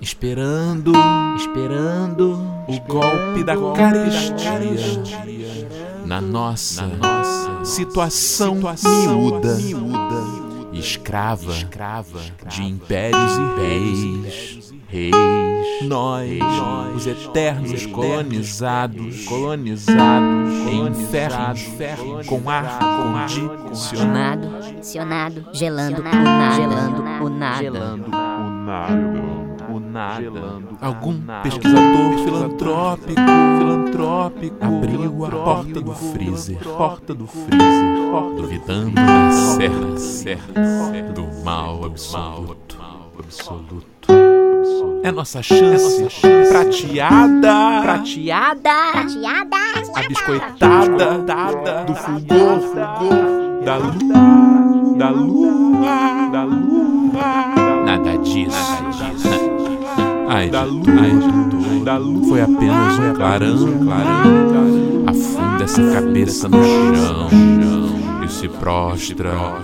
esperando, esperando o golpe da carestia na nossa, situação, miúda, escrava, de impérios e reis, reis, nós, os eternos colonizados, colonizados. Em inferno, com ar condicionado, Sionado, gelando o nada, gelando o nada. Nada. Algum pesquisador filantrópico, filantrópico. abriu a porta do freezer, porta do freezer, duvidando da certa, certa, do mal absoluto, absoluto. É nossa chance, prateada, prateada, Prateada, abiscoitada, dada do fulgor, fulgor, da lua, da lua, da lua. Ai, da lua, ai, da lua. Foi apenas um clarão, clarão. Afunda essa cabeça no chão e se prostra ao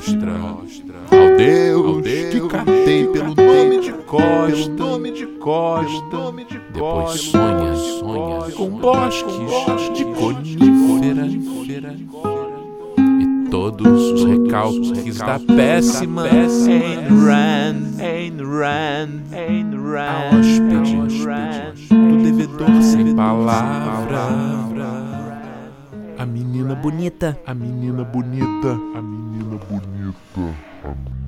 Deus que catei pelo nome de Costa, nome de Costa. Depois sonha, sonha com bosques de conífera todos os recalques da péssima Ayn Rand, Ayn Rand, Ayn Rand, a hóspede. Do devedor sem palavra. A menina bonita, a menina bonita, a menina bonita, a menina